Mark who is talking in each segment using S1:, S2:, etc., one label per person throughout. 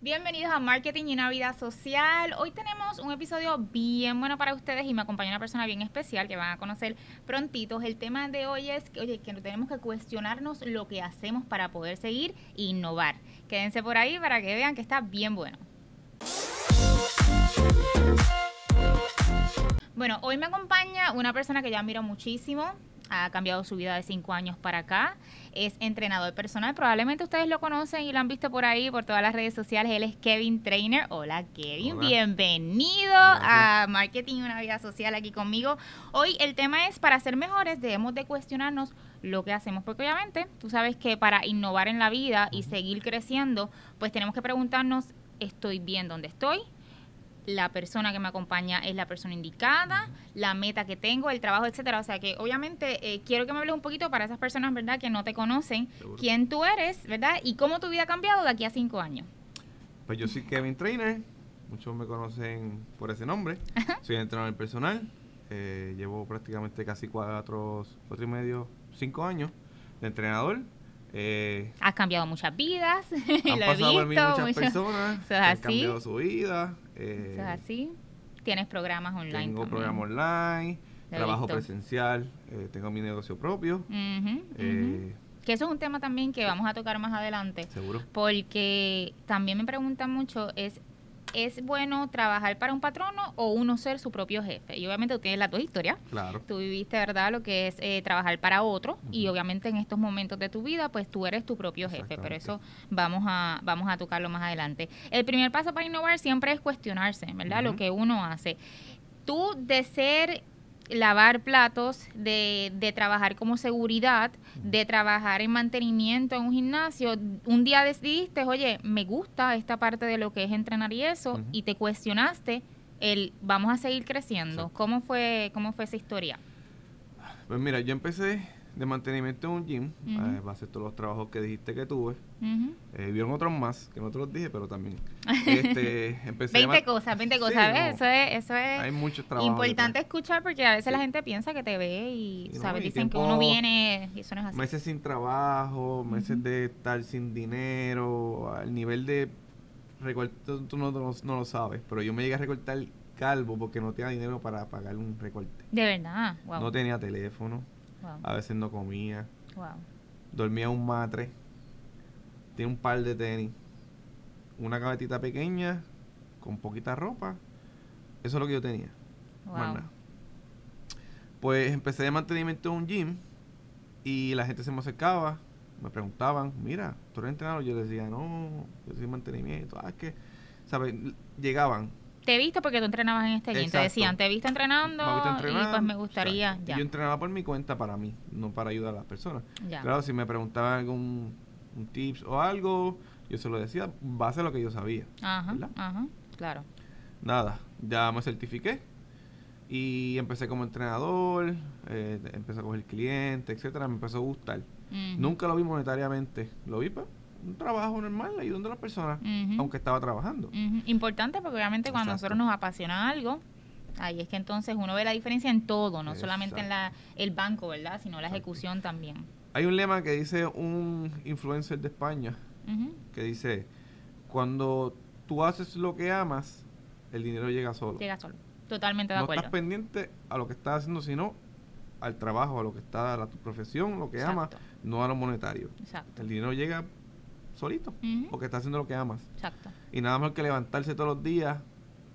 S1: Bienvenidos a Marketing y una vida social. Hoy tenemos un episodio bien bueno para ustedes y me acompaña una persona bien especial que van a conocer prontitos. El tema de hoy es que, oye, que tenemos que cuestionarnos lo que hacemos para poder seguir e innovar. Quédense por ahí para que vean que está bien bueno. Bueno, hoy me acompaña una persona que ya admiro muchísimo, ha cambiado su vida de cinco años para acá. Es entrenador personal. Probablemente ustedes lo conocen y lo han visto por ahí, por todas las redes sociales. Él es Kevin Trainer. Hola, Kevin. Bienvenido a Marketing y una vida social aquí conmigo. Hoy el tema es, para ser mejores debemos de cuestionarnos lo que hacemos, porque obviamente tú sabes que para innovar en la vida y seguir creciendo, pues tenemos que preguntarnos, ¿estoy bien donde estoy? La persona que me acompaña es la persona indicada, la meta que tengo, el trabajo, etcétera. O sea que obviamente eh, quiero que me hables un poquito para esas personas, ¿verdad?, que no te conocen, quién tú eres, ¿verdad? Y cómo tu vida ha cambiado de aquí a cinco años.
S2: Pues yo soy Kevin Trainer, muchos me conocen por ese nombre. Soy entrenador personal, eh, llevo prácticamente casi cuatro, cuatro y medio, cinco años de entrenador.
S1: Eh, Has cambiado muchas vidas.
S2: Han pasado por mí muchas personas han cambiado su vida.
S1: Eh, es así. Tienes programas online.
S2: Tengo programas online, trabajo presencial, eh, tengo mi negocio propio.
S1: Eh, que eso es un tema también que vamos a tocar más adelante.
S2: Seguro.
S1: Porque también me preguntan mucho, es ¿es bueno trabajar para un patrono o uno ser su propio jefe? Y obviamente tú tienes las dos historias.
S2: Claro.
S1: Tú viviste, ¿verdad?, lo que es eh, trabajar para otro y obviamente en estos momentos de tu vida, pues tú eres tu propio jefe. Pero eso vamos a, vamos a tocarlo más adelante. El primer paso para innovar siempre es cuestionarse, ¿verdad?, lo que uno hace. Tú de ser lavar platos, de, de, trabajar como seguridad, de trabajar en mantenimiento en un gimnasio, un día decidiste, oye, me gusta esta parte de lo que es entrenar y eso, y te cuestionaste el vamos a seguir creciendo. ¿Cómo fue, cómo fue esa historia?
S2: Pues mira, yo empecé de mantenimiento en un gym, uh va a ser todos los trabajos que dijiste que tuve. eh, vieron otros más, que no te los dije, pero también.
S1: Este, empecé 20 cosas, 20 cosas, ¿ves? Eso es, eso es
S2: Hay muchos trabajos
S1: importante escuchar porque a veces la gente piensa que te ve y, ¿sabes? Dicen que uno viene y eso no es así.
S2: Meses sin trabajo, meses de estar sin dinero, al nivel de recorte, tú no, no, lo sabes, pero yo me llegué a recortar calvo porque no tenía dinero para pagar un recorte.
S1: De verdad,
S2: wow. No tenía teléfono a veces no comía. Dormía un matre. Tenía un par de tenis. Una cabetita pequeña con poquita ropa. Eso es lo que yo tenía. Pues empecé de mantenimiento en un gym y la gente se me acercaba, me preguntaban, mira, ¿tú eres entrenador? Yo decía, no, yo soy mantenimiento. Ah, es que, ¿sabes? Llegaban,
S1: te he visto porque tú entrenabas en este gym. Te decían, te he visto entrenando y pues me gustaría. Ya.
S2: Yo entrenaba por mi cuenta para mí, no para ayudar a las personas. Claro, si me preguntaban algún un tips o algo, yo se lo decía base a lo que yo sabía.
S1: Ajá, ajá, claro.
S2: Nada, ya me certifiqué y empecé como entrenador, eh, empecé a coger clientes, etcétera, me empezó a gustar. Nunca lo vi monetariamente, lo vi pues un trabajo normal ayudando a las personas, aunque estaba trabajando.
S1: Importante porque obviamente cuando a nosotros nos apasiona algo, ahí es que entonces uno ve la diferencia en todo, no solamente en la, el banco, ¿verdad? Sino la ejecución también.
S2: Hay un lema que dice un influencer de España, que dice, cuando tú haces lo que amas, el dinero llega solo.
S1: Llega solo. Totalmente de acuerdo.
S2: No estás pendiente a lo que estás haciendo, sino al trabajo, a lo que está, a tu profesión, lo que amas, no a lo monetario.
S1: Exacto.
S2: El dinero llega solito, porque está haciendo lo que amas.
S1: Exacto.
S2: Y nada más que levantarse todos los días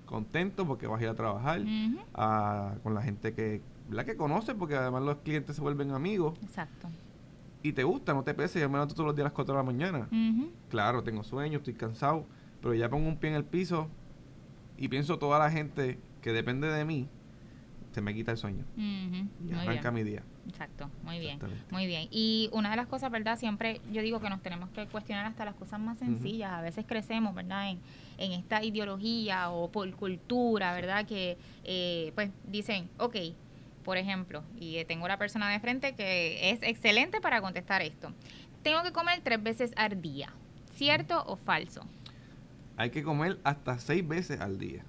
S2: contento porque vas a ir a trabajar con la gente que, la que conoces, porque además los clientes se vuelven amigos.
S1: Exacto.
S2: Y te gusta, no te pese, yo me levanto todos los días a las 4 de la mañana. Claro, tengo sueño, estoy cansado, pero ya pongo un pie en el piso y pienso toda la gente que depende de mí, se me quita el sueño. Y arranca mi día.
S1: Exacto, muy bien, muy bien. Y una de las cosas, ¿verdad? Siempre yo digo que nos tenemos que cuestionar hasta las cosas más sencillas. A veces crecemos, ¿verdad? En, en esta ideología o por cultura, ¿verdad? Que eh, pues dicen, ok, por ejemplo, y tengo una persona de frente que es excelente para contestar esto. Tengo que comer tres veces al día, ¿cierto o falso?
S2: Hay que comer hasta seis veces al día.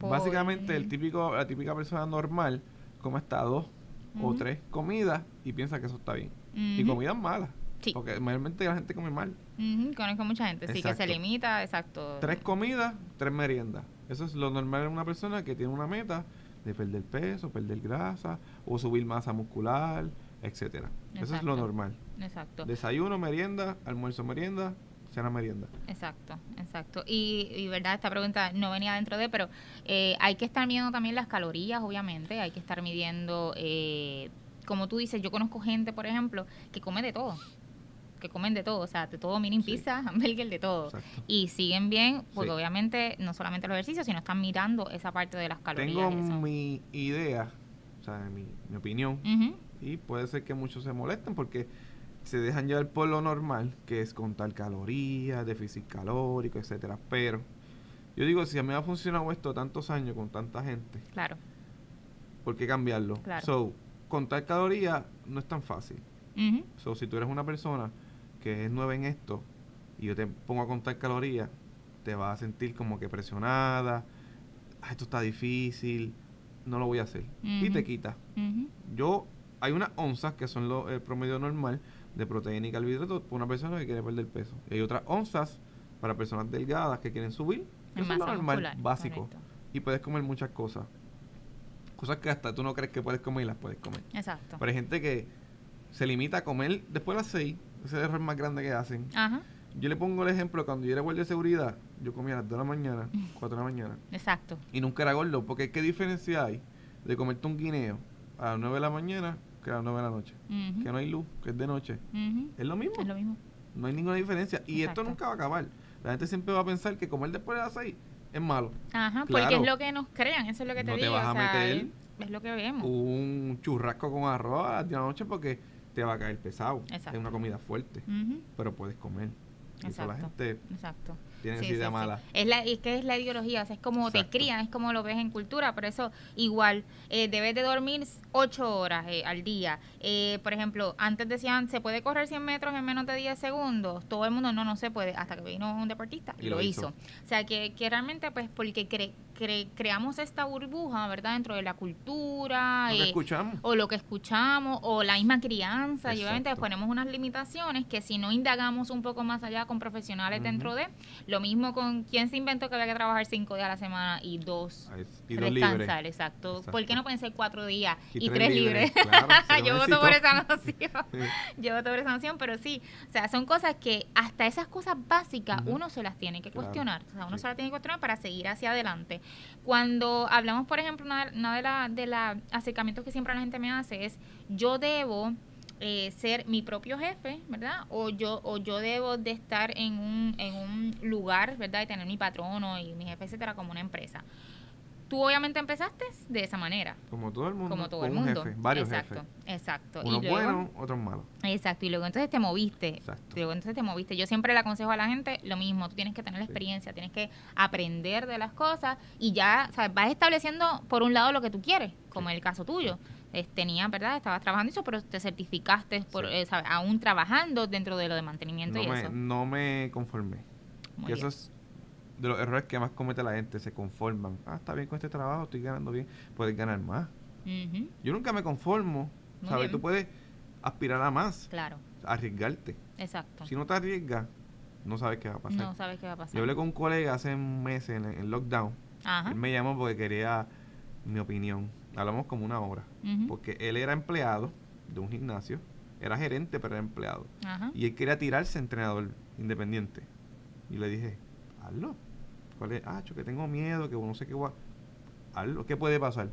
S2: Básicamente, el típico, la típica persona normal come hasta dos o tres comidas y piensa que eso está bien. Y comidas malas.
S1: Sí.
S2: Porque mayormente la gente come mal.
S1: Conozco mucha gente, sí, que se limita, exacto.
S2: Tres comidas, tres meriendas. Eso es lo normal en una persona que tiene una meta de perder peso, perder grasa o subir masa muscular, etcétera. Eso es lo normal.
S1: Exacto.
S2: Desayuno, merienda, almuerzo, merienda, cena, merienda.
S1: Exacto, exacto. Y, y verdad, esta pregunta no venía dentro de, pero eh, hay que estar midiendo también las calorías, obviamente. Hay que estar midiendo, eh, como tú dices, yo conozco gente, por ejemplo, que come de todo. Que comen de todo, o sea, de todo, mini
S2: Sí.
S1: pizza, hamburger, de todo.
S2: Exacto.
S1: Y siguen bien, porque
S2: Sí.
S1: obviamente no solamente los ejercicios, sino están mirando esa parte de las calorías.
S2: Tengo
S1: y eso.
S2: mi idea, o sea, mi, mi opinión, y puede ser que muchos se molesten porque se dejan llevar por lo normal, que es contar calorías, déficit calórico, etcétera. Pero yo digo, si a mí me ha funcionado esto tantos años con tanta gente,
S1: Claro,
S2: ¿por qué cambiarlo?
S1: Claro.
S2: So, contar calorías no es tan fácil. So, si tú eres una persona que es nueva en esto y yo te pongo a contar calorías, te vas a sentir como que presionada, "Ah, esto está difícil, no lo voy a hacer. Y te quita. Yo, hay unas onzas que son lo, el promedio normal de proteína y carbohidratos para una persona que quiere perder peso. Y hay otras onzas para personas delgadas que quieren subir, que es lo normal,
S1: muscular,
S2: básico.
S1: correcto.
S2: Y puedes comer muchas cosas. Cosas que hasta tú no crees que puedes comer y las puedes comer.
S1: Exacto.
S2: Pero hay gente que se limita a comer después de las 6. Ese es el error más grande que hacen.
S1: Ajá,
S2: Yo le pongo el ejemplo, cuando yo era guardia de seguridad, yo comía a las 2 de la mañana, 4 de la mañana,
S1: exacto.
S2: y nunca era gordo, porque ¿qué diferencia hay de comerte un guineo a las 9 de la mañana que a las 9 de la noche? Que no hay luz, que es de noche. Es lo mismo,
S1: Es lo mismo.
S2: no hay ninguna diferencia. Y
S1: Exacto.
S2: esto nunca va a acabar. La gente siempre va a pensar que comer después de las 6 es malo.
S1: Ajá, porque
S2: Claro.
S1: es lo que nos crean, eso es lo que te
S2: No te
S1: digo.
S2: vas a
S1: o sea,
S2: meter
S1: es, es lo que vemos.
S2: Un churrasco con arroz a las 10 de la noche porque te va a caer pesado.
S1: Exacto.
S2: Es una comida fuerte, pero puedes comer. Y eso la
S1: Exacto.
S2: gente
S1: Exacto.
S2: Tiene
S1: Sí,
S2: esa idea mala.
S1: Es, la, es que es la ideología, o sea, es como te crían, es como lo ves en cultura, por eso igual, eh, debes de dormir ocho horas eh, al día. Eh, por ejemplo, antes decían, ¿se puede correr 100 metros en menos de 10 segundos? Todo el mundo, no, no se puede, hasta que vino un deportista y,
S2: Y
S1: lo, hizo.
S2: hizo.
S1: O sea, que, que realmente, pues, porque cre- cre- creamos esta burbuja, ¿verdad? Dentro de la cultura.
S2: Lo que
S1: eh,
S2: escuchamos.
S1: o lo que escuchamos, o la misma crianza, y obviamente
S2: Exacto.
S1: ponemos unas limitaciones que si no indagamos un poco más allá con profesionales dentro de, lo mismo con quién se inventó que había que trabajar cinco días a la semana y dos
S2: Ay, y
S1: descansar, exacto.
S2: Exacto.
S1: ¿Por qué no pueden ser cuatro días y,
S2: Y
S1: tres, libres?
S2: claro,
S1: Yo voto por esa noción. Yo voto por esa noción, pero sí, o sea, son cosas que hasta esas cosas básicas uno se las tiene que
S2: Claro,
S1: cuestionar. O sea, uno
S2: sí.
S1: se las tiene que cuestionar para seguir hacia adelante. Cuando hablamos, por ejemplo, una, de los de la acercamientos que siempre la gente me hace es, yo debo eh, ser mi propio jefe, ¿verdad? O yo, o yo debo de estar en un, en un lugar, ¿verdad? Y tener mi patrono y mi jefe, etcétera, como una empresa. Tú obviamente empezaste de esa manera,
S2: Como todo el mundo.
S1: como todo
S2: con
S1: el
S2: un
S1: mundo.
S2: jefe, varios
S1: exacto,
S2: jefes.
S1: exacto.
S2: Unos buenos, otros malos.
S1: Exacto, y luego entonces te moviste.
S2: Exacto.
S1: Luego entonces te moviste. Yo siempre le aconsejo a la gente lo mismo, tú tienes que tener la
S2: Sí.
S1: experiencia, tienes que aprender de las cosas y ya, ¿sabes? Vas estableciendo por un lado lo que tú quieres, como
S2: Sí.
S1: en el caso tuyo. Es, tenías, ¿verdad? Estabas trabajando eso, pero te certificaste por,
S2: Sí.
S1: eh, ¿sabes? aún trabajando dentro de lo de mantenimiento
S2: No
S1: y
S2: me,
S1: eso.
S2: no me conformé.
S1: Muy
S2: que
S1: bien.
S2: eso es de los errores que más comete la gente. Se conforman. Ah, está bien con este trabajo, estoy ganando bien. Puedes ganar más. Yo nunca me conformo.
S1: Muy
S2: ¿Sabes?
S1: bien.
S2: Tú puedes aspirar a más.
S1: Claro,
S2: Arriesgarte.
S1: exacto.
S2: Si no te arriesgas, no sabes qué va a pasar.
S1: No sabes qué va a pasar.
S2: Yo hablé con un colega hace un mes en el lockdown.
S1: Ajá.
S2: Él me llamó porque quería mi opinión. Hablamos como una hora. Porque él era empleado de un gimnasio. Era gerente, pero era empleado.
S1: Ajá.
S2: Y él quería tirarse a entrenador independiente. Y le dije, hazlo. ¿Cuál es? Ah, yo que tengo miedo, que no sé qué va. Hazlo. ¿Qué puede pasar?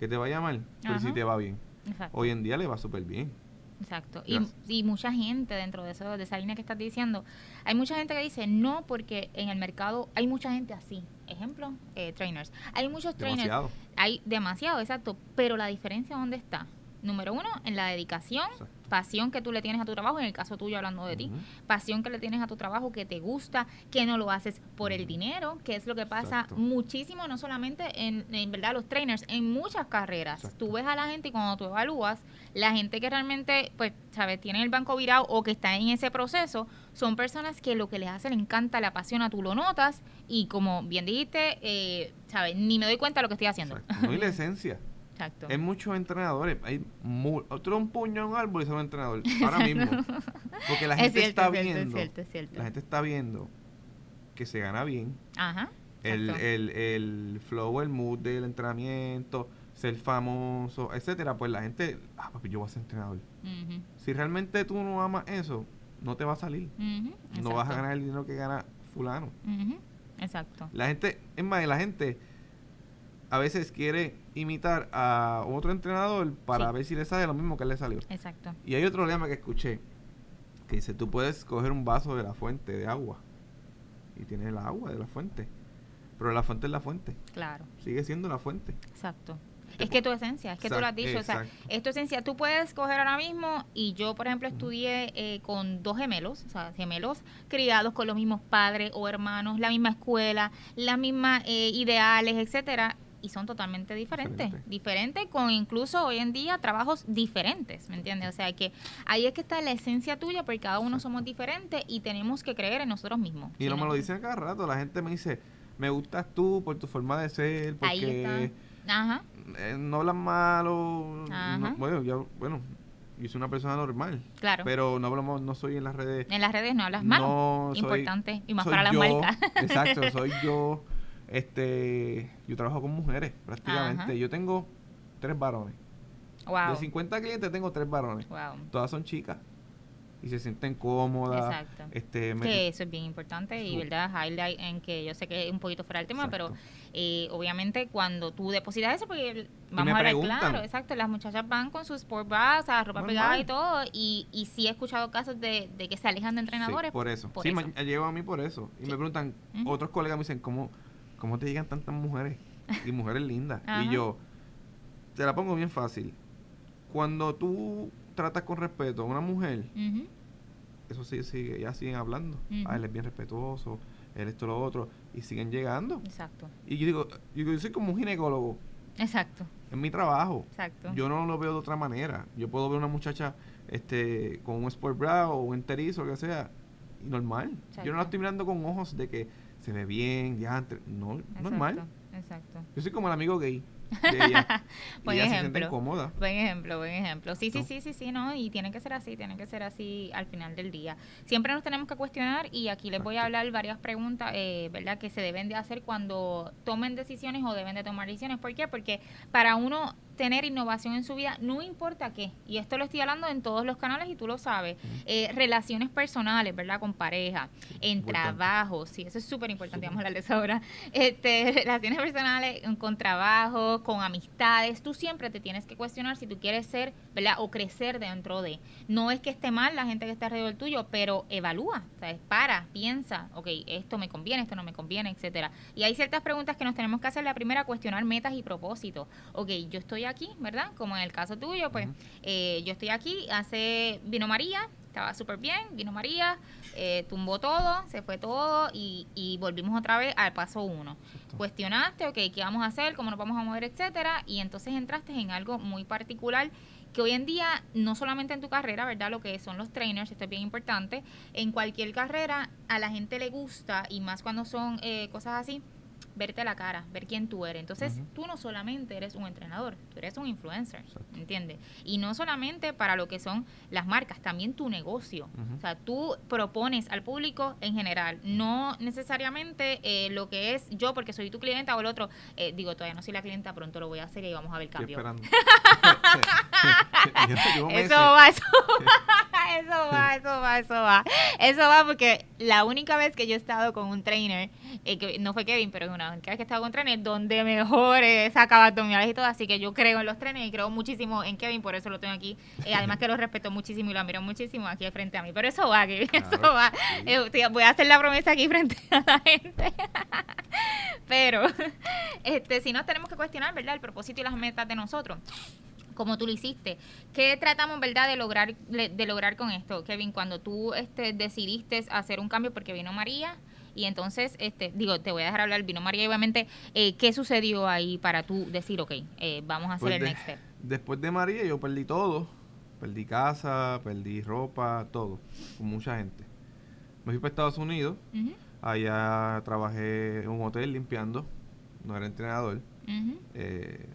S2: Que te vaya mal. Pero si te va bien.
S1: Exacto.
S2: Hoy en día le va súper bien.
S1: Exacto. Y, y mucha gente dentro de eso, de esa línea que estás diciendo, hay mucha gente que dice no porque en el mercado hay mucha gente así. Ejemplo, eh, trainers. Hay muchos trainers.
S2: Demasiado.
S1: Hay demasiado, exacto. Pero la diferencia dónde está. Número uno, en la dedicación,
S2: Exacto.
S1: Pasión que tú le tienes a tu trabajo, en el caso tuyo hablando de ti, pasión que le tienes a tu trabajo, que te gusta, que no lo haces por el dinero, que es lo que pasa
S2: Exacto.
S1: muchísimo, no solamente en, en verdad los trainers, en muchas carreras.
S2: Exacto.
S1: Tú ves a la gente y cuando tú evalúas, la gente que realmente, pues, sabes, tiene el banco virado o que está en ese proceso, son personas que lo que les hace, le encanta, le apasiona, tú lo notas y como bien dijiste, eh, sabes, ni me doy cuenta de lo que estoy haciendo.
S2: Exacto. No hay la esencia.
S1: Exacto.
S2: Hay muchos entrenadores. Hay mu otro un puño en un árbol y solo un entrenador. Ahora mismo. Porque la gente está viendo. La gente está viendo que se gana bien.
S1: Ajá.
S2: El, el, el flow, el mood del entrenamiento, ser famoso, etcétera, pues la gente, ah, papi, yo voy a ser entrenador. Si realmente tú no amas eso, no te va a salir. No vas a ganar el dinero que gana fulano.
S1: Exacto.
S2: La gente, es más, la gente a veces quiere imitar a otro entrenador para ver si le sale lo mismo que le salió.
S1: Exacto.
S2: Y hay otro lema que escuché que dice, tú puedes coger un vaso de la fuente de agua y tienes el agua de la fuente, pero la fuente es la fuente.
S1: Claro.
S2: Sigue siendo la fuente.
S1: Exacto. Es que tu esencia, es que tú lo has dicho, o sea, es tu esencia. Tú puedes coger ahora mismo, y yo, por ejemplo, estudié eh, con dos gemelos, o sea, gemelos criados con los mismos padres o hermanos, la misma escuela, las mismas eh, ideales, etcétera, y son totalmente diferentes, diferentes con incluso hoy en día trabajos diferentes, ¿me entiendes? O sea que ahí es que está la esencia tuya porque cada uno somos diferentes y tenemos que creer en nosotros mismos.
S2: Y no me lo dicen cada rato, la gente me dice, me gustas tú por tu forma de ser, porque Ajá. Eh, no hablan malo, bueno, yo, bueno, yo soy una persona normal.
S1: Claro.
S2: Pero no hablamos, no soy en las redes.
S1: En las redes no hablas malo. Importante. y más para las marcas.
S2: Exacto, soy yo. Este, yo trabajo con mujeres prácticamente. Yo tengo tres varones. De 50 clientes tengo tres varones. Todas son chicas y se sienten cómodas. Exacto. Este,
S1: que eso es bien importante y, ¿verdad? Highlight en que yo sé que es un poquito fuera del tema, pero eh, obviamente cuando tú depositas eso, porque vamos a ver claro, exacto, las muchachas van con sus sport bras, o sea, ropa pegada y todo, y, y sí he escuchado casos de, que se alejan de entrenadores.
S2: por eso. sí, me llevo a mí por eso. Y me preguntan, otros colegas me dicen, ¿cómo, ¿cómo te llegan tantas mujeres? Y mujeres lindas. y yo, te la pongo bien fácil. Cuando tú tratas con respeto a una mujer, eso sí, sigue, ya siguen hablando. Ah, él es bien respetuoso, él esto, lo otro, y siguen llegando.
S1: Exacto.
S2: Y yo digo, yo, soy como un ginecólogo.
S1: Exacto.
S2: En mi trabajo.
S1: Exacto.
S2: Yo no lo veo de otra manera. Yo puedo ver una muchacha este con un sport bra o un enterizo, lo que sea, y normal. Yo no la estoy mirando con ojos de que se ve bien, ya, no, normal.
S1: Exacto.
S2: Yo soy como el amigo gay de ella.
S1: buen ejemplo. Buen ejemplo, buen ejemplo. Sí, sí, sí, sí, sí, no, y tiene que ser así, tiene que ser así al final del día. Siempre nos tenemos que cuestionar y aquí les voy a hablar varias preguntas, eh, ¿verdad? Que se deben de hacer cuando tomen decisiones o deben de tomar decisiones. ¿Por qué? Porque para uno tener innovación en su vida, no importa qué, y esto lo estoy hablando en todos los canales y tú lo sabes, eh, relaciones personales, ¿verdad? Con pareja, en trabajo, sí, eso es súper importante, vamos a hablar de eso ahora, este, relaciones personales con trabajo, con amistades, tú siempre te tienes que cuestionar si tú quieres ser, ¿verdad? O crecer dentro de, no es que esté mal la gente que está alrededor tuyo, pero evalúa, ¿sabes? Para, piensa, ok, esto me conviene, esto no me conviene, etcétera. Y hay ciertas preguntas que nos tenemos que hacer, la primera, cuestionar metas y propósitos, ok, yo estoy aquí, ¿verdad? Como en el caso tuyo, pues eh, yo estoy aquí, hace, vino María, estaba súper bien, vino María, eh, tumbó todo, se fue todo y, y volvimos otra vez al paso uno. Cuestionaste, ok, ¿qué vamos a hacer? ¿Cómo nos vamos a mover? Etcétera. Y entonces entraste en algo muy particular que hoy en día, no solamente en tu carrera, ¿verdad? Lo que son los trainers, esto es bien importante, en cualquier carrera a la gente le gusta y más cuando son eh, cosas así, verte la cara, ver quién tú eres. Entonces, tú no solamente eres un entrenador, tú eres un influencer, ¿entiendes? Y no solamente para lo que son las marcas, también tu negocio. O sea, tú propones al público en general, no necesariamente eh, lo que es yo porque soy tu clienta o el otro, eh, digo, todavía no soy la clienta, pronto lo voy a hacer y vamos a ver el cambio. eso va, eso va, eso va, eso va, eso va. Eso va porque la única vez que yo he estado con un trainer, eh, que no fue Kevin, pero es una vez que he estado con trenes, donde mejor eh, sacaba abdominales y todo. Así que yo creo en los trenes y creo muchísimo en Kevin, por eso lo tengo aquí. Eh, además que lo respeto muchísimo y lo admiro muchísimo aquí frente a mí. Pero eso va, Kevin, eso va. Eh, voy a hacer la promesa aquí frente a la gente. Pero, este, si nos tenemos que cuestionar, ¿verdad? El propósito y las metas de nosotros como tú lo hiciste. ¿Qué tratamos, verdad, de lograr de lograr con esto, Kevin? Cuando tú este, decidiste hacer un cambio porque vino María, y entonces, este, digo, te voy a dejar hablar, vino María, obviamente, eh, ¿qué sucedió ahí para tú decir, ok, eh, vamos a hacer pues el next step?
S2: Después de María yo perdí todo, perdí casa, perdí ropa, todo, con mucha gente. Me fui para Estados Unidos, allá trabajé en un hotel limpiando, no era entrenador. Eh,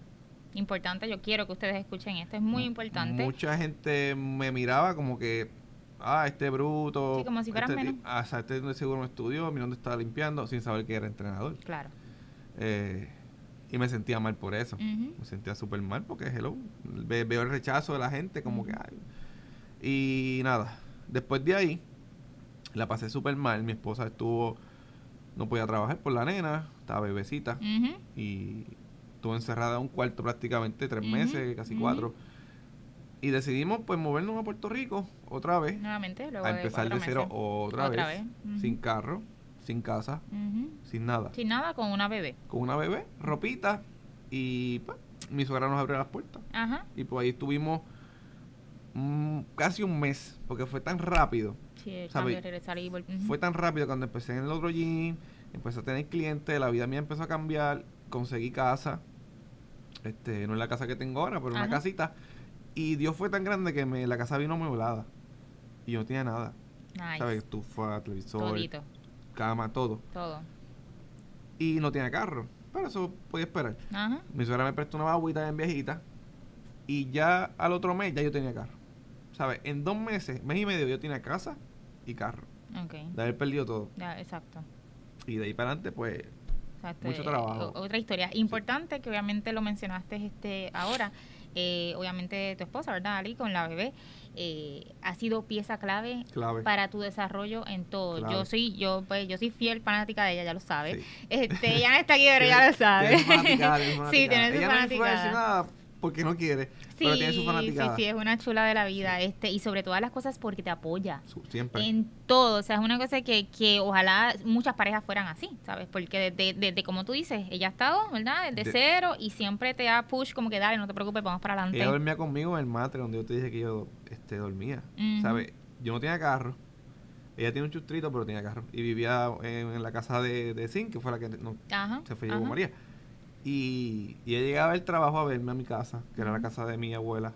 S1: Importante, yo quiero que ustedes escuchen esto, es muy importante.
S2: Mucha gente me miraba como que, ah, este bruto.
S1: Sí, como si fueran
S2: este,
S1: menos.
S2: ah, este seguro no estudió, mira dónde estaba limpiando, sin saber que era entrenador.
S1: Claro.
S2: Eh, y me sentía mal por eso. Me sentía súper mal porque, hello, ve- veo el rechazo de la gente, como que, ay. Y nada, después de ahí, la pasé súper mal. Mi esposa estuvo, no podía trabajar por la nena, estaba bebecita y estuvo encerrada en un cuarto prácticamente tres meses, casi cuatro. Y decidimos pues movernos a Puerto Rico otra vez,
S1: Nuevamente, luego
S2: a empezar de cero
S1: meses.
S2: otra,
S1: Otra
S2: vez, sin carro, sin casa, sin nada,
S1: Sin nada, con una bebé.
S2: con una bebé, ropita y pues, mi suegra nos abrió las puertas.
S1: Ajá.
S2: Y pues ahí estuvimos mm, casi un mes, porque fue tan rápido.
S1: Sí, el cambio, regresar y vol- ujú.
S2: Fue tan rápido cuando empecé en el otro gym, empecé a tener clientes, la vida mía empezó a cambiar, conseguí casa, este, no es la casa que tengo ahora, pero una casita. Y Dios fue tan grande que me, la casa vino amueblada. Y yo no tenía nada.
S1: Nice.
S2: ¿Sabes? Estufa, televisor,
S1: Todito,
S2: cama, todo.
S1: todo.
S2: Y no tenía carro. Pero eso podía esperar.
S1: Ajá.
S2: Mi suegra me prestó una baguita en viejita. Y ya al otro mes ya yo tenía carro. ¿Sabes? En dos meses, mes y medio, yo tenía casa y carro.
S1: Ok.
S2: De haber perdido todo.
S1: Ya, exacto.
S2: Y de ahí para adelante, pues,
S1: Exacto,
S2: Mucho
S1: eh,
S2: trabajo.
S1: o- otra historia importante que obviamente lo mencionaste este ahora. eh, obviamente tu esposa, ¿verdad, Ali? Con la bebé. eh, ha sido pieza clave
S2: clave.
S1: para tu desarrollo en todo.
S2: Clave.
S1: Yo soy, yo pues, yo soy fiel fanática de ella, ya lo sabe.
S2: Sí.
S1: Este, ella no está aquí, pero ya lo sabe. sí,
S2: fanaticada.
S1: tiene su
S2: Ella no porque no quiere, pero tiene su
S1: Sí,
S2: fanaticada.
S1: sí, sí, es una chula de la vida, este, y sobre todas las cosas porque te apoya
S2: Siempre.
S1: en todo, o sea, es una cosa que, que ojalá muchas parejas fueran así, ¿sabes? Porque desde, como tú dices, ella ha estado, ¿verdad? Desde
S2: De-
S1: cero y siempre te da push como que dale, no te preocupes, vamos para adelante.
S2: Ella dormía conmigo en el matre donde yo te dije que yo este, dormía. ¿Sabes? Yo no tenía carro. Ella tiene un chustrito, pero tenía carro. Y vivía en, en la casa de, de que fue la que no,
S1: Ajá.
S2: se fue llevó. María. Y, y ella llegaba del trabajo a verme a mi casa, que era la casa de mi abuela.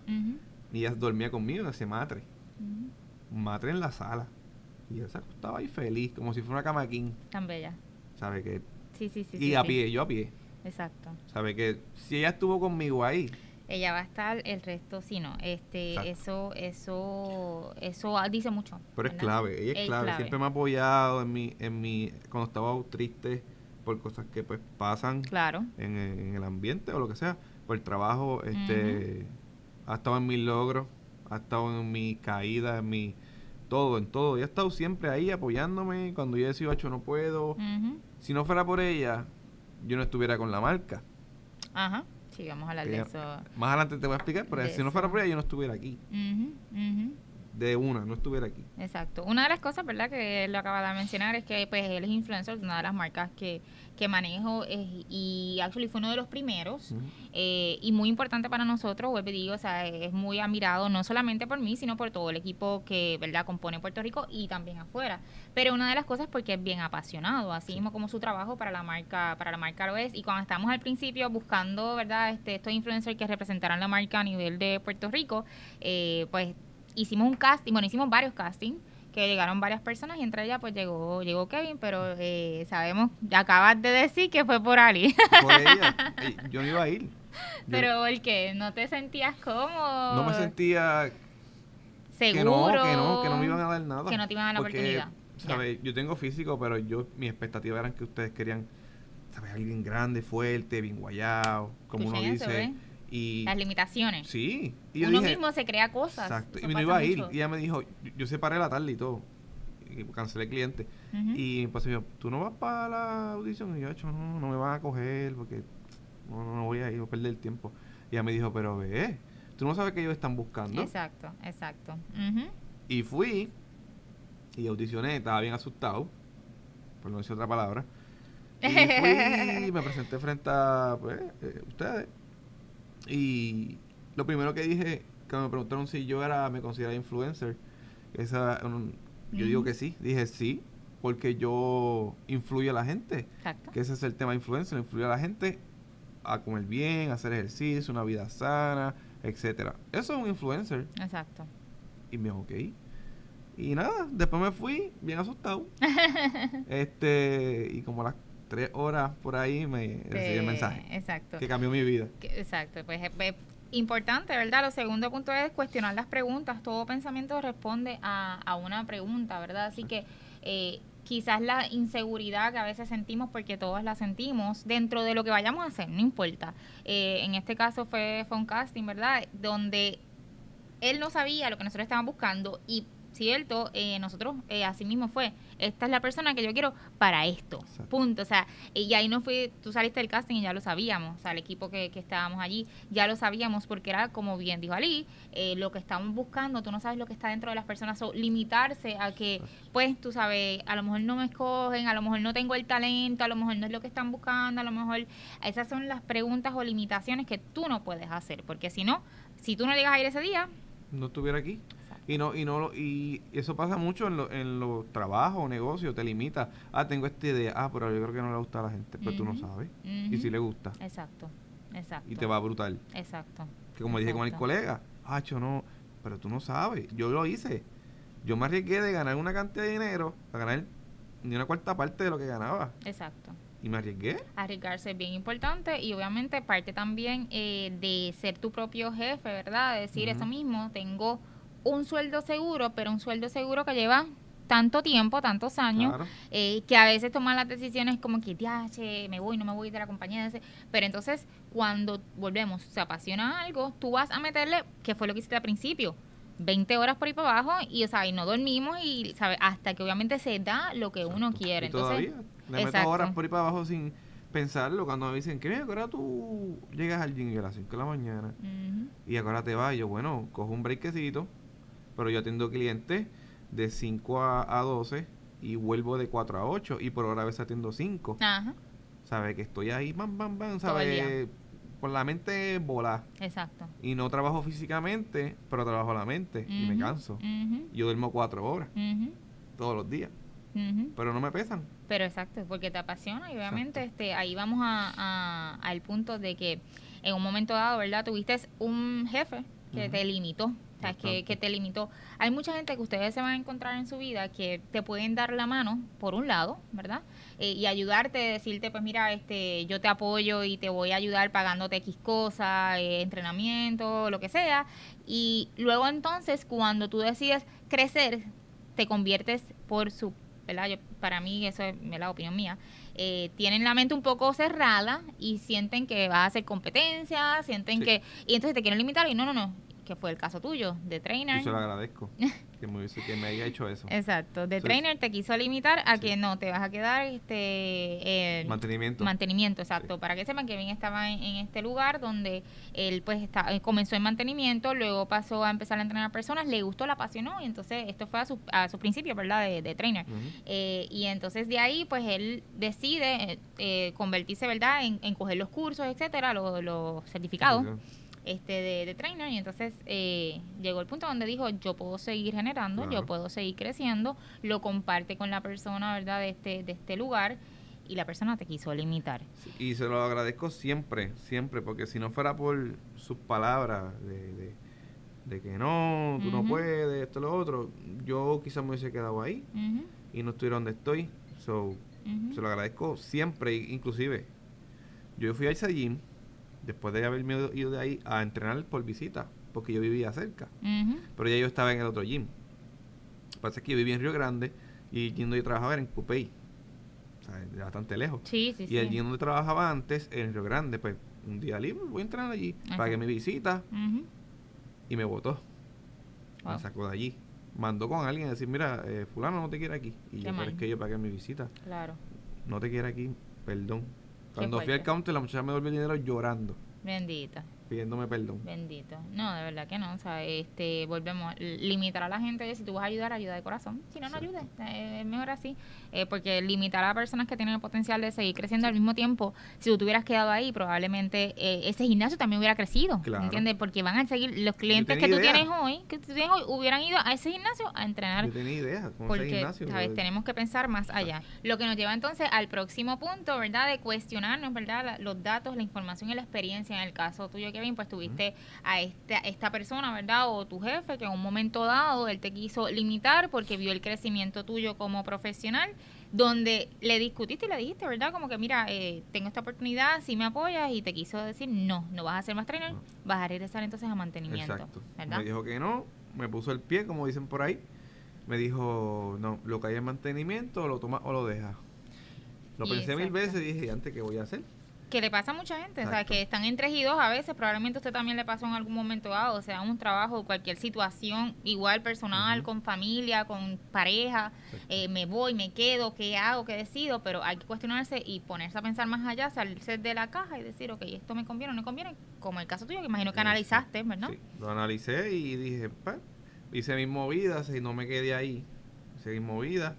S2: Y ella dormía conmigo en ese matre. matre en la sala. Y ella se acostaba ahí feliz, como si fuera una cama king.
S1: Tan bella.
S2: ¿Sabe que
S1: Sí, sí, sí.
S2: Y
S1: sí,
S2: a
S1: sí.
S2: pie, yo a pie.
S1: Exacto.
S2: ¿Sabe que Si ella estuvo conmigo ahí,
S1: Ella va a estar, el resto sí no. Este,
S2: Exacto.
S1: eso, eso, eso dice mucho.
S2: Pero es clave, ella es,
S1: Es
S2: clave.
S1: clave.
S2: Siempre me ha apoyado en mi, en mi, cuando estaba triste por cosas que pues pasan
S1: Claro.
S2: en, en el ambiente o lo que sea, por el trabajo, este, ha estado en mis logros, ha estado en mi caída, en mi todo, en todo. Ella ha estado siempre ahí apoyándome. Cuando yo decía, "Acho, no puedo. Si no fuera por ella, yo no estuviera con la marca.
S1: Ajá. Sí, vamos a hablar de eso.
S2: Más adelante te voy a explicar, pero si no fuera por ella, yo no estuviera aquí.
S1: Ujú, ujú.
S2: De una, no estuviera aquí.
S1: Exacto. Una de las cosas, ¿verdad?, que lo acaba de mencionar es que pues él es influencer de una de las marcas que, que manejo eh, y actually fue uno de los primeros eh, y muy importante para nosotros, vuelvo digo, o sea, es muy admirado no solamente por mí, sino por todo el equipo que, ¿verdad?, compone Puerto Rico y también afuera. Pero una de las cosas porque es bien apasionado, así mismo como su trabajo para la marca, para la marca lo es. Y cuando estamos al principio buscando, ¿verdad?, este, estos influencers que representaran la marca a nivel de Puerto Rico, eh, pues hicimos un casting, bueno, hicimos varios castings que llegaron varias personas y entre ellas pues llegó llegó Kevin, pero eh, sabemos, acabas de decir que fue por Ali.
S2: Por ella. Yo no iba a ir.
S1: Pero ¿por qué? ¿No te sentías cómodo?
S2: no me sentía
S1: seguro.
S2: que no, que no, que no me iban a dar nada.
S1: Que no te iban a dar la
S2: Porque,
S1: oportunidad.
S2: ¿sabes? Yo tengo físico, pero yo mis expectativas eran que ustedes querían, ¿sabes? Alguien grande, fuerte, bien guayado, como uno
S1: Escuchen eso,
S2: dice. Y
S1: Las limitaciones.
S2: sí, y yo
S1: Uno
S2: dije,
S1: mismo se crea cosas.
S2: exacto,
S1: Eso
S2: y me iba a ir
S1: mucho.
S2: y ella me dijo, yo, yo separé la tarde y todo. Y cancelé el cliente.
S1: Ujú.
S2: Y pues me dijo, ¿tú no vas para la audición? Y yo, hecho, no, no me van a coger porque no, no, no voy a ir, voy a perder el tiempo. Y ella me dijo, pero ve, tú no sabes que ellos están buscando.
S1: Exacto, exacto.
S2: Y fui y audicioné, estaba bien asustado, por no decir otra palabra. Y fui y me presenté frente a pues, eh, ustedes. Y lo primero que dije, que me preguntaron si yo era, me consideraba influencer. Esa, un- yo digo que sí, dije sí, porque yo influyo a la gente.
S1: Exacto.
S2: Que ese es el tema influencer, influye a la gente a comer bien, a hacer ejercicio, una vida sana, etcétera. Eso es un influencer.
S1: Exacto.
S2: Y me dijo, ok. Y nada, después me fui bien asustado. este, y como a las tres horas por ahí me recibí el mensaje.
S1: Exacto.
S2: Que cambió mi vida.
S1: exacto. Pues es importante, ¿verdad? Lo segundo punto es cuestionar las preguntas. Todo pensamiento responde a, a una pregunta, ¿verdad? Así que eh, quizás la inseguridad que a veces sentimos, porque todos la sentimos, dentro de lo que vayamos a hacer, no importa. Eh, en este caso fue, fue un casting, ¿verdad? Donde él no sabía lo que nosotros estábamos buscando y cierto, eh, nosotros eh, así mismo fue, esta es la persona que yo quiero para esto, punto. O sea, y ahí no fui, tú saliste del casting y ya lo sabíamos, o sea, el equipo que, que estábamos allí, ya lo sabíamos porque era, como bien dijo Ali, eh, lo que estamos buscando, tú no sabes lo que está dentro de las personas, o limitarse a que, pues, tú sabes, a lo mejor no me escogen, a lo mejor no tengo el talento, a lo mejor no es lo que están buscando, a lo mejor esas son las preguntas o limitaciones que tú no puedes hacer, porque si no, si tú no llegas a ir ese día,
S2: no estuviera aquí y no y no y eso pasa mucho en, lo, en los trabajos negocios te limita. Ah tengo esta idea. Ah pero yo creo que no le gusta a la gente pero tú no sabes. Y si le gusta.
S1: Exacto exacto.
S2: Y te va brutal.
S1: Exacto
S2: que como dije con el colega ah yo no pero tú no sabes. Yo lo hice. Yo me arriesgué de ganar una cantidad de dinero a ganar ni una cuarta parte de lo que ganaba.
S1: Exacto.
S2: Y me arriesgué.
S1: Arriesgarse es bien importante y obviamente parte también eh, de ser tu propio jefe, ¿verdad? De decir eso mismo, tengo un sueldo seguro, pero un sueldo seguro que lleva tanto tiempo, tantos años, eh, que a veces toman las decisiones como que, ya, me voy, no me voy de la compañía. Pero entonces, cuando volvemos, se apasiona algo, tú vas a meterle, que fue lo que hiciste al principio, 20 horas por ahí para abajo y, o sea, y no dormimos y, ¿sabes? Hasta que obviamente se da lo que uno quiere.
S2: Y todavía, le meto horas por ahí para abajo sin pensarlo. Cuando me dicen, que ahora tú llegas al gym a las 5 de la mañana y ahora te vas, yo, bueno, cojo un breakcito pero yo atiendo clientes de 5 a, 12 y vuelvo de 4 a 8 y por hora a veces atiendo 5. Ajá. ¿Sabes? Que estoy ahí, bam, bam, bam, ¿sabes? Con la mente volada.
S1: Exacto.
S2: Y no trabajo físicamente, pero trabajo la mente y me canso. Yo duermo 4 horas todos los días. Pero no me pesan.
S1: Pero exacto, porque te apasiona y obviamente este ahí vamos a, al punto de que en un momento dado, ¿verdad? Tuviste un jefe que te limitó o sea, que, que, te limitó. Hay mucha gente que ustedes se van a encontrar en su vida que te pueden dar la mano, por un lado, ¿verdad? Eh, y ayudarte, decirte, pues mira, este, yo te apoyo y te voy a ayudar pagándote X cosas, eh, entrenamiento, lo que sea. Y luego entonces, cuando tú decides crecer, te conviertes por su, ¿verdad? Yo, para mí, eso es la opinión mía, eh, tienen la mente un poco cerrada y sienten que vas a hacer competencia, sienten que... Y entonces te quieren limitar y no, no, no, que fue el caso tuyo, de trainer.
S2: Yo se lo agradezco que me, que me haya hecho eso.
S1: Exacto, de trainer te quiso limitar a que no, te vas a quedar este
S2: mantenimiento.
S1: Mantenimiento, exacto, para que sepan que bien estaba en, este lugar donde él pues está, eh, comenzó en mantenimiento, luego pasó a empezar a entrenar personas, le gustó, la apasionó y entonces esto fue a su, a su principio, ¿verdad? De, trainer. Eh, y entonces de ahí pues él decide eh, convertirse, ¿verdad? En, en, coger los cursos, etcétera, los, los certificados este de, de trainer y entonces eh, llegó el punto donde dijo yo puedo seguir generando yo puedo seguir creciendo lo comparte con la persona verdad de este de este lugar y la persona te quiso limitar.
S2: Y se lo agradezco siempre siempre porque si no fuera por sus palabras de, de, que no tú no puedes esto lo otro yo quizás me hubiese quedado ahí y no estuviera donde estoy. So se lo agradezco siempre inclusive yo fui a ese gym después de haberme ido de ahí a entrenar por visita, porque yo vivía cerca. Pero ya yo estaba en el otro gym. Lo que pasa es que yo vivía en Río Grande y el gym donde yo trabajaba era en Cupey. O sea, de bastante lejos.
S1: Sí, sí,
S2: y el gym donde trabajaba antes, en Río Grande, pues un día libre, voy a entrenar allí. Pagué mi visita y me votó. Me sacó de allí. Mandó con alguien a decir, mira, eh, fulano no te quiere aquí. Y yo, pero es que yo pagué mi visita.
S1: Claro.
S2: No te quiere aquí, perdón. Cuando fui al counter, la muchacha me devolvió el dinero llorando.
S1: Bendita
S2: pidiéndome perdón.
S1: Bendito. No, de verdad que no. O sea, este, volvemos. Limitar a la gente, si tú vas a ayudar, ayuda de corazón. Si no, no ayudes. Eh, es mejor así. Eh, porque limitar a personas que tienen el potencial de seguir creciendo al mismo tiempo, si tú te hubieras quedado ahí, probablemente eh, ese gimnasio también hubiera crecido. ¿Entiendes? Porque van a seguir los clientes que tú tienes hoy, que tú tienes hoy, hubieran ido a ese gimnasio a entrenar.
S2: Yo tenía idea.
S1: Porque, ¿sabes? Tenemos que pensar más allá. Lo que nos lleva entonces al próximo punto, ¿verdad? De cuestionarnos, ¿verdad? Los datos, la información y la experiencia. En el caso tuyo, Kevin, pues tuviste a esta, esta persona, ¿verdad? O tu jefe, que en un momento dado él te quiso limitar porque vio el crecimiento tuyo como profesional donde le discutiste y le dijiste, ¿verdad? Como que, mira, eh, tengo esta oportunidad, si me apoyas, y te quiso decir, no, no vas a ser más trainer, vas a regresar entonces a mantenimiento. Exacto.
S2: Me dijo que no, me puso el pie, como dicen por ahí. Me dijo, no, lo que hay en mantenimiento, lo tomas o lo dejas. Lo pensé mil veces y dije, antes, ¿qué voy a hacer?
S1: Que le pasa a mucha gente, o sea, que están entre y dos a veces, probablemente usted también le pasó en algún momento dado, o sea, un trabajo, cualquier situación, igual personal, con familia, con pareja, eh, me voy, me quedo, qué hago, qué decido, pero hay que cuestionarse y ponerse a pensar más allá, salirse de la caja y decir, ok, esto me conviene o no me conviene, como el caso tuyo, que imagino que analizaste, ¿verdad? Sí,
S2: lo analicé y dije, pues, hice mis movidas y no me quedé ahí, hice mis movidas,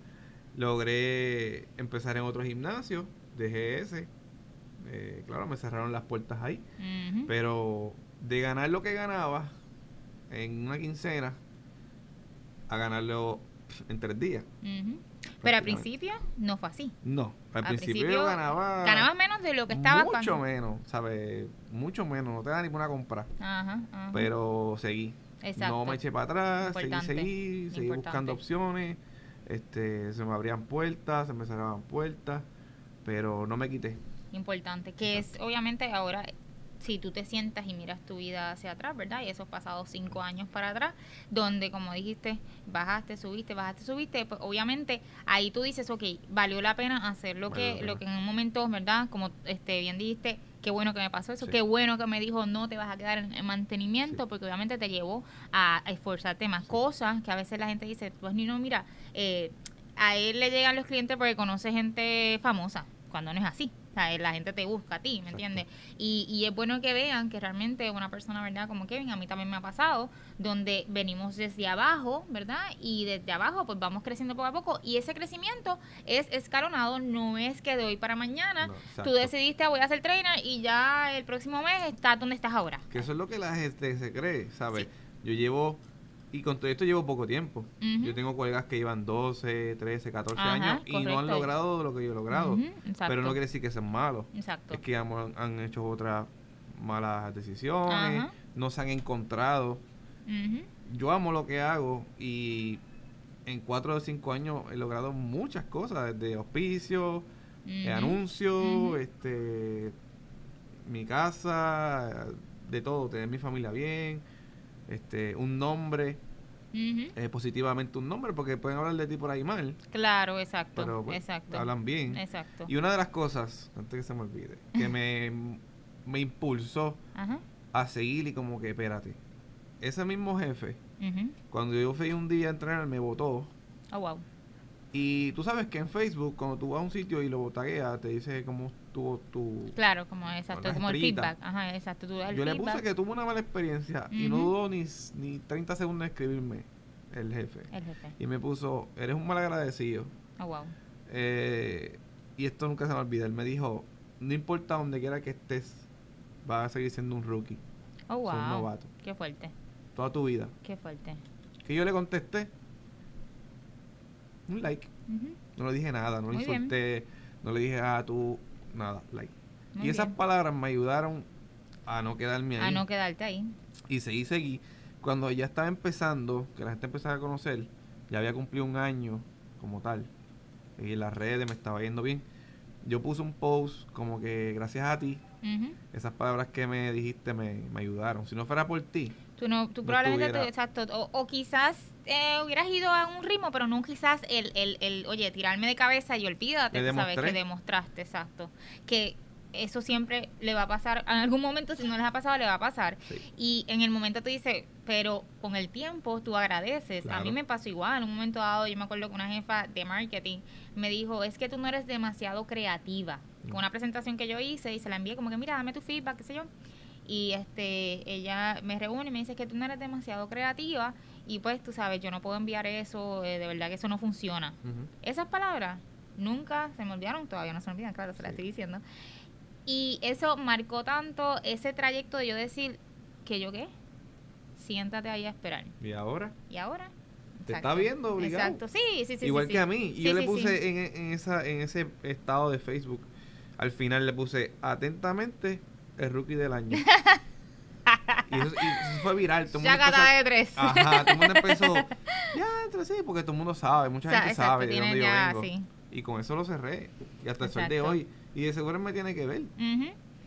S2: logré empezar en otro gimnasio, dejé ese eh, claro, me cerraron las puertas ahí. Pero de ganar lo que ganaba en una quincena a ganarlo en tres días.
S1: Pero al principio no fue así.
S2: No, al, principio, ganaba.
S1: Ganabas menos de lo que estaba
S2: Mucho menos, ¿sabes? Mucho menos, no te da ni una compra. Ajá, Pero seguí. No me eché para atrás, seguí, seguí, seguí buscando opciones. Este, se me abrían puertas, se me cerraban puertas, pero no me quité
S1: importante, que es obviamente ahora si tú te sientas y miras tu vida hacia atrás, ¿verdad? Y esos pasados cinco años para atrás, donde como dijiste, bajaste, subiste, bajaste, subiste, pues obviamente ahí tú dices, ok, valió la pena hacer lo que, lo que en un momento, ¿verdad? Como este bien dijiste, qué bueno que me pasó eso, qué bueno que me dijo no te vas a quedar en, mantenimiento, porque obviamente te llevó a, esforzarte más cosas que a veces la gente dice, pues ni no, mira, eh, a él le llegan los clientes porque conoce gente famosa, cuando no es así la gente te busca a ti, ¿me entiendes? Y, y es bueno que vean que realmente una persona, ¿verdad? Como Kevin, a mí también me ha pasado, donde venimos desde abajo, ¿verdad? Y desde abajo pues vamos creciendo poco a poco y ese crecimiento es escalonado, no es que de hoy para mañana tú decidiste voy a ser trainer y ya el próximo mes estás donde estás ahora.
S2: Que eso es lo que la gente se cree, ¿sabes? Yo llevo y con todo esto llevo poco tiempo. Yo tengo colegas que llevan 12, 13, 14 años y no han logrado lo que yo he logrado. Pero no quiere decir que sean malos. Exacto. Es que han, hecho otras malas decisiones, no se han encontrado. Yo amo lo que hago y en 4 o 5 años he logrado muchas cosas, desde auspicios, eh, anuncios, este, mi casa, de todo, tener mi familia bien este, un nombre, eh, positivamente un nombre, porque pueden hablar de ti por ahí mal.
S1: Claro, exacto. Pero pues, exacto.
S2: hablan bien. Exacto. Y una de las cosas, antes que se me olvide, que me, me impulsó a seguir y como que, espérate, ese mismo jefe, cuando yo fui un día a entrenar, me votó.
S1: Oh, wow.
S2: Y tú sabes que en Facebook, cuando tú vas a un sitio y lo tagueas, te dice cómo tuvo tu...
S1: Claro, como exacto, como el feedback. Ajá, exacto.
S2: Yo le puse que tuvo una mala experiencia y no dudó ni, ni 30 segundos en escribirme el jefe. El jefe. Y me puso, eres un mal agradecido.
S1: Oh, wow.
S2: Eh, y esto nunca se me olvida. Él me dijo, no importa donde quiera que estés, vas a seguir siendo un rookie.
S1: Oh, wow. un novato. Qué fuerte.
S2: Toda tu vida.
S1: Qué fuerte.
S2: Que yo le contesté, un like. No le dije nada, no le insulté, no le dije, ah, tú, nada, like. y esas palabras me ayudaron a no quedarme ahí.
S1: A no quedarte ahí.
S2: Y seguí, seguí. Cuando ya estaba empezando, que la gente empezaba a conocer, ya había cumplido un año como tal. Y en las redes me estaba yendo bien. Yo puse un post como que gracias a ti, esas palabras que me dijiste me, me ayudaron. Si no fuera por ti,
S1: Tú, no, tú probablemente, exacto, o, quizás eh, hubieras ido a un ritmo, pero no quizás el, el, el oye, tirarme de cabeza y olvídate, sabes, que demostraste, exacto. Que eso siempre le va a pasar, en algún momento si no les ha pasado, le va a pasar. Y en el momento tú dices, pero con el tiempo tú agradeces. A mí me pasó igual, en un momento dado, yo me acuerdo que una jefa de marketing me dijo, es que tú no eres demasiado creativa. Con una presentación que yo hice y se la envié como que, mira, dame tu feedback, qué sé yo y este ella me reúne y me dice que tú no eres demasiado creativa y pues tú sabes, yo no puedo enviar eso, eh, de verdad que eso no funciona. Esas palabras nunca se me olvidaron, todavía no se me olvidan, claro, se las estoy diciendo. Y eso marcó tanto ese trayecto de yo decir que yo qué, siéntate ahí a esperar.
S2: ¿Y ahora?
S1: ¿Y ahora?
S2: Te está viendo obligado.
S1: Exacto, sí, sí, sí.
S2: Igual que a mí. Y yo le puse en, en, esa, en ese estado de Facebook, al final le puse atentamente el rookie del año. y, eso, fue viral. Todo
S1: ya cada de tres.
S2: Ajá, todo el mundo empezó. Ya, entre sí, porque todo el mundo sabe, mucha gente sabe de dónde yo vengo. Y con eso lo cerré. Y hasta el sol de hoy. Y de seguro me tiene que ver.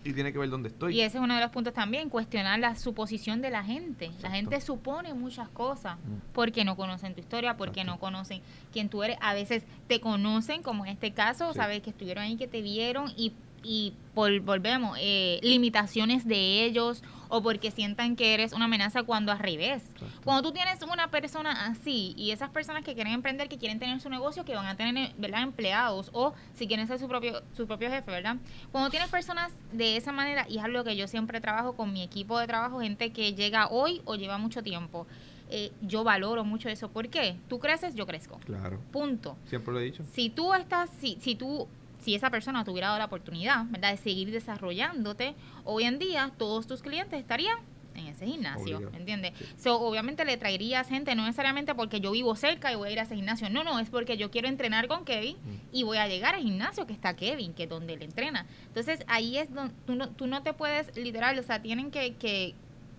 S2: Y tiene que ver dónde estoy.
S1: Y ese es uno de los puntos también, cuestionar la suposición de la gente. La gente supone muchas cosas mm. porque no conocen tu historia, porque no conocen quién tú eres. A veces te conocen, como en este caso, sabes que estuvieron ahí, que te vieron y y por, volvemos, eh, limitaciones de ellos o porque sientan que eres una amenaza cuando al revés. Cuando tú tienes una persona así y esas personas que quieren emprender, que quieren tener su negocio, que van a tener ¿verdad? empleados o si quieren ser su propio, su propio jefe, ¿verdad? Cuando tienes personas de esa manera, y es algo que yo siempre trabajo con mi equipo de trabajo, gente que llega hoy o lleva mucho tiempo. Eh, yo valoro mucho eso. ¿Por qué? Tú creces, yo crezco.
S2: Claro.
S1: Punto.
S2: Siempre lo he dicho.
S1: Si tú estás, si, si tú si esa persona tuviera dado la oportunidad, ¿verdad?, de seguir desarrollándote, hoy en día todos tus clientes estarían en ese gimnasio, ¿entiendes? obviamente le traerías gente, no necesariamente porque yo vivo cerca y voy a ir a ese gimnasio, no, no, es porque yo quiero entrenar con Kevin mm. y voy a llegar al gimnasio que está Kevin, que es donde él entrena. Entonces ahí es donde tú no, tú no te puedes literal, o sea, tienen que, que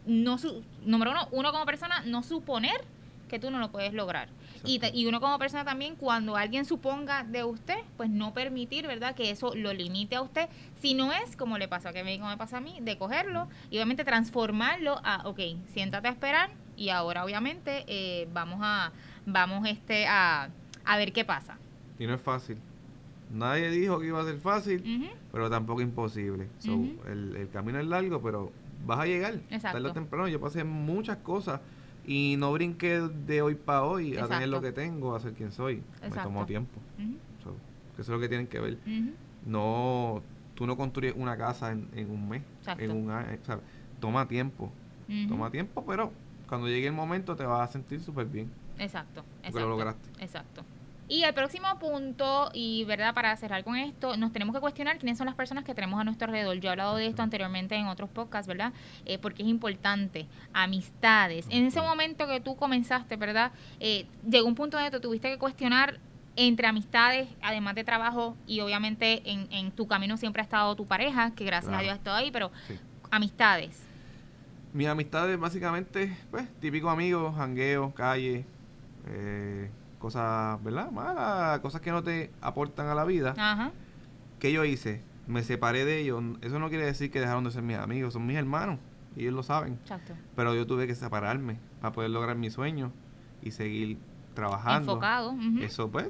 S1: no, su, número uno, uno como persona, no suponer que tú no lo puedes lograr. Y, y, uno como persona también, cuando alguien suponga de usted, pues no permitir, ¿verdad?, que eso lo limite a usted. Si no es, como le pasa a Kevin, como me pasa a mí, de cogerlo y obviamente transformarlo a, ok, siéntate a esperar y ahora obviamente eh, vamos a, vamos este a, a ver qué pasa.
S2: Y no es fácil. Nadie dijo que iba a ser fácil, pero tampoco imposible. el, el, camino es largo, pero vas a llegar. Exacto. Tarde o temprano. Yo pasé muchas cosas y no brinqué de hoy para hoy a tener lo que tengo, a ser quien soy. Me tomó tiempo. eso es lo que tienen que ver. No, tú no construyes una casa en, un mes, en un año. toma tiempo. Toma tiempo, pero cuando llegue el momento te vas a sentir súper bien.
S1: Exacto.
S2: Porque lo lograste.
S1: Exacto. Y el próximo punto, y verdad, para cerrar con esto, nos tenemos que cuestionar quiénes son las personas que tenemos a nuestro alrededor. Yo he hablado de esto anteriormente en otros podcasts, ¿verdad? Eh, porque es importante. Amistades. En ese momento que tú comenzaste, ¿verdad? Eh, llegó un punto donde te tuviste que cuestionar entre amistades, además de trabajo, y obviamente en, en tu camino siempre ha estado tu pareja, que gracias a Dios ha estado ahí, pero amistades.
S2: Mis amistades, básicamente, pues, típico amigos, jangueo, calle, eh, cosas, ¿verdad? Malas, cosas que no te aportan a la vida. Ajá. ¿Qué yo hice? Me separé de ellos. Eso no quiere decir que dejaron de ser mis amigos, son mis hermanos y ellos lo saben. Exacto. Pero yo tuve que separarme para poder lograr mi sueño y seguir trabajando.
S1: Enfocado.
S2: Eso pues,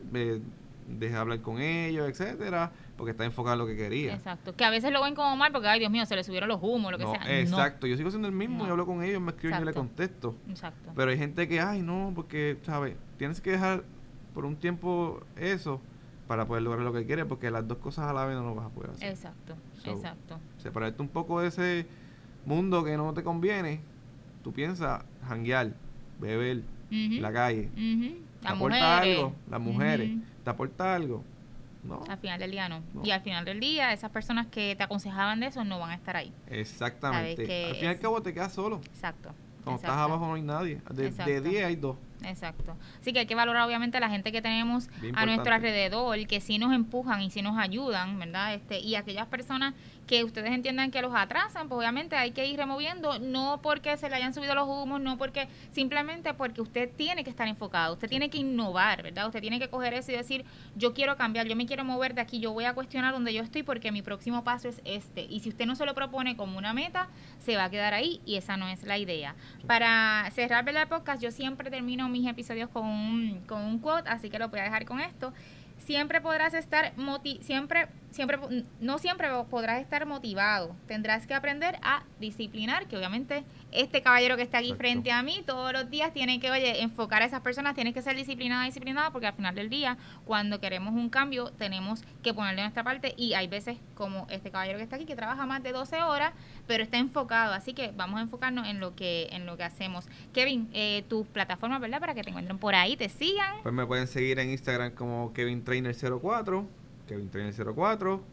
S2: dejé de hablar con ellos, etcétera, porque está enfocado en lo que quería.
S1: Exacto. Que a veces lo ven como mal porque, ay Dios mío, se le subieron los humos, lo que sea.
S2: Exacto. Yo sigo siendo el mismo y hablo con ellos, me escribo y yo le contesto. Exacto. Pero hay gente que, ay, no, porque, ¿sabes? Tienes que dejar por un tiempo eso para poder lograr lo que quieres, porque las dos cosas a la vez no lo vas a poder hacer.
S1: Exacto, exacto.
S2: Separarte un poco de ese mundo que no te conviene, tú piensas janguear, beber, la calle. ¿Te aporta algo? Las mujeres. ¿Te aporta algo? No.
S1: Al final del día no. Y al final del día, esas personas que te aconsejaban de eso no van a estar ahí.
S2: Exactamente. Al fin y al cabo te quedas solo.
S1: Exacto.
S2: Cuando estás abajo no hay nadie. De 10 hay dos.
S1: Exacto. Así que hay que valorar obviamente a la gente que tenemos a nuestro alrededor, que sí nos empujan y sí nos ayudan, ¿verdad? Este, y aquellas personas que ustedes entiendan que los atrasan, pues obviamente hay que ir removiendo, no porque se le hayan subido los humos, no porque, simplemente porque usted tiene que estar enfocado, usted tiene que innovar, ¿verdad? Usted tiene que coger eso y decir, yo quiero cambiar, yo me quiero mover de aquí, yo voy a cuestionar donde yo estoy porque mi próximo paso es este. Y si usted no se lo propone como una meta, se va a quedar ahí y esa no es la idea. Para cerrar el podcast, yo siempre termino mis episodios con un, con un quote, así que lo voy a dejar con esto. Siempre podrás estar, moti siempre siempre, no siempre podrás estar motivado. Tendrás que aprender a disciplinar, que obviamente este caballero que está aquí frente a mí todos los días tiene que, oye, enfocar a esas personas, tiene que ser disciplinada, disciplinada, porque al final del día, cuando queremos un cambio, tenemos que ponerle nuestra parte y hay veces como este caballero que está aquí que trabaja más de 12 horas, pero está enfocado, así que vamos a enfocarnos en lo que en lo que hacemos. Kevin, eh, tus plataformas, ¿verdad? Para que te encuentren por ahí, te sigan.
S2: Pues me pueden seguir en Instagram como Kevin Trainer 04 Kevin Trainer 04.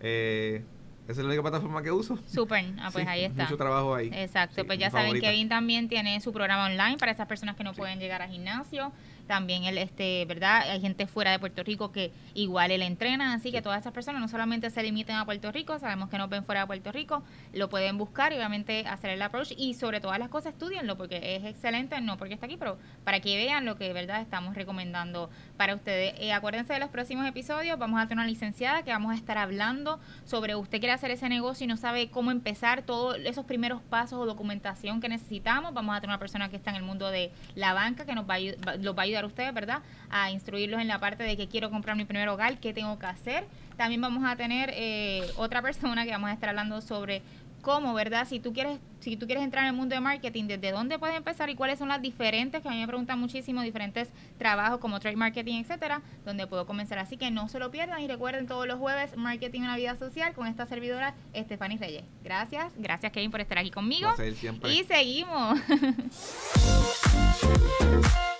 S2: Eh, esa es la única plataforma que uso.
S1: Súper, ah, pues ahí está.
S2: Mucho trabajo ahí.
S1: Exacto, pues ya saben, Kevin también tiene su programa online para esas personas que no pueden llegar al gimnasio. También él, este, ¿verdad? Hay gente fuera de Puerto Rico que igual él entrena, así que todas esas personas no solamente se limiten a Puerto Rico, sabemos que nos ven fuera de Puerto Rico, lo pueden buscar y obviamente hacer el approach y sobre todas las cosas estudienlo porque es excelente, no porque está aquí, pero para que vean lo que, ¿verdad? Estamos recomendando para ustedes. Eh, acuérdense de los próximos episodios, vamos a tener una licenciada que vamos a estar hablando sobre usted quiere hacer ese negocio y no sabe cómo empezar, todos esos primeros pasos o documentación que necesitamos. Vamos a tener una persona que está en el mundo de la banca que nos va a, los va a ayudar a ustedes, ¿verdad? A instruirlos en la parte de que quiero comprar mi primer hogar, qué tengo que hacer. También vamos a tener eh, otra persona que vamos a estar hablando sobre cómo, ¿verdad? Si tú quieres si tú quieres entrar en el mundo de marketing, ¿desde dónde puedes empezar y cuáles son las diferentes, que a mí me preguntan muchísimo, diferentes trabajos como trade marketing, etcétera, donde puedo comenzar. Así que no se lo pierdan y recuerden todos los jueves Marketing en la Vida Social con esta servidora Estefany Reyes. Gracias, gracias Kevin por estar aquí conmigo. Y seguimos.